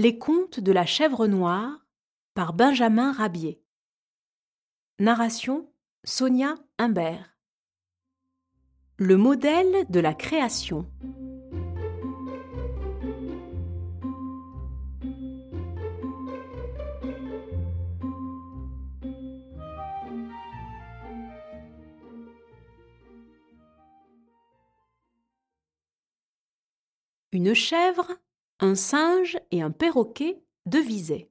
Les contes de la chèvre noire par Benjamin Rabier. Narration Sonia Imbert. Le modèle de la création. Une chèvre, un singe et un perroquet devisaient.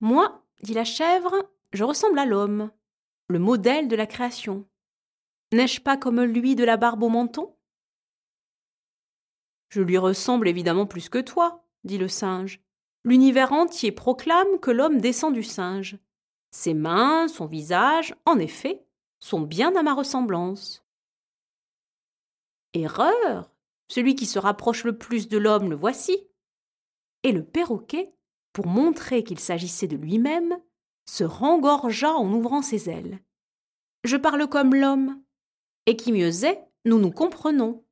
Moi, dit la chèvre, je ressemble à l'homme, le modèle de la création. N'ai-je pas comme lui de la barbe au menton? Je lui ressemble évidemment plus que toi, dit le singe. L'univers entier proclame que l'homme descend du singe. Ses mains, son visage, en effet, sont bien à ma ressemblance. Erreur celui qui se rapproche le plus de l'homme, le voici. Et le perroquet, pour montrer qu'il s'agissait de lui-même, se rengorgea en ouvrant ses ailes. Je parle comme l'homme, et qui mieux est, nous nous comprenons.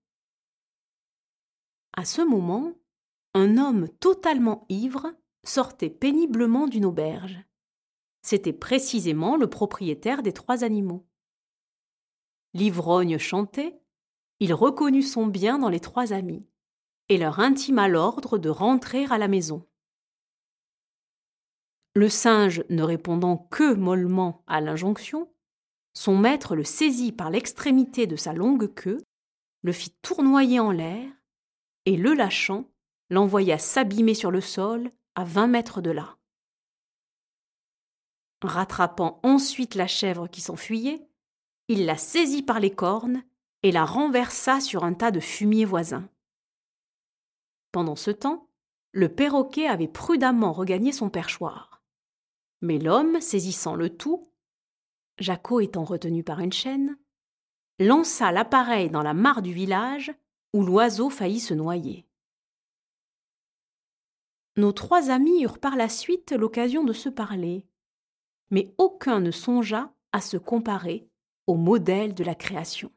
À ce moment, un homme totalement ivre sortait péniblement d'une auberge. C'était précisément le propriétaire des trois animaux. L'ivrogne chantait, il reconnut son bien dans les trois amis, et leur intima l'ordre de rentrer à la maison. Le singe ne répondant que mollement à l'injonction, son maître le saisit par l'extrémité de sa longue queue, le fit tournoyer en l'air, et le lâchant, l'envoya s'abîmer sur le sol à vingt mètres de là. Rattrapant ensuite la chèvre qui s'enfuyait, il la saisit par les cornes et la renversa sur un tas de fumier voisin. Pendant ce temps, le perroquet avait prudemment regagné son perchoir. Mais l'homme, saisissant le tout, Jaco étant retenu par une chaîne, lança l'appareil dans la mare du village où l'oiseau faillit se noyer. Nos trois amis eurent par la suite l'occasion de se parler, mais aucun ne songea à se comparer au modèle de la création.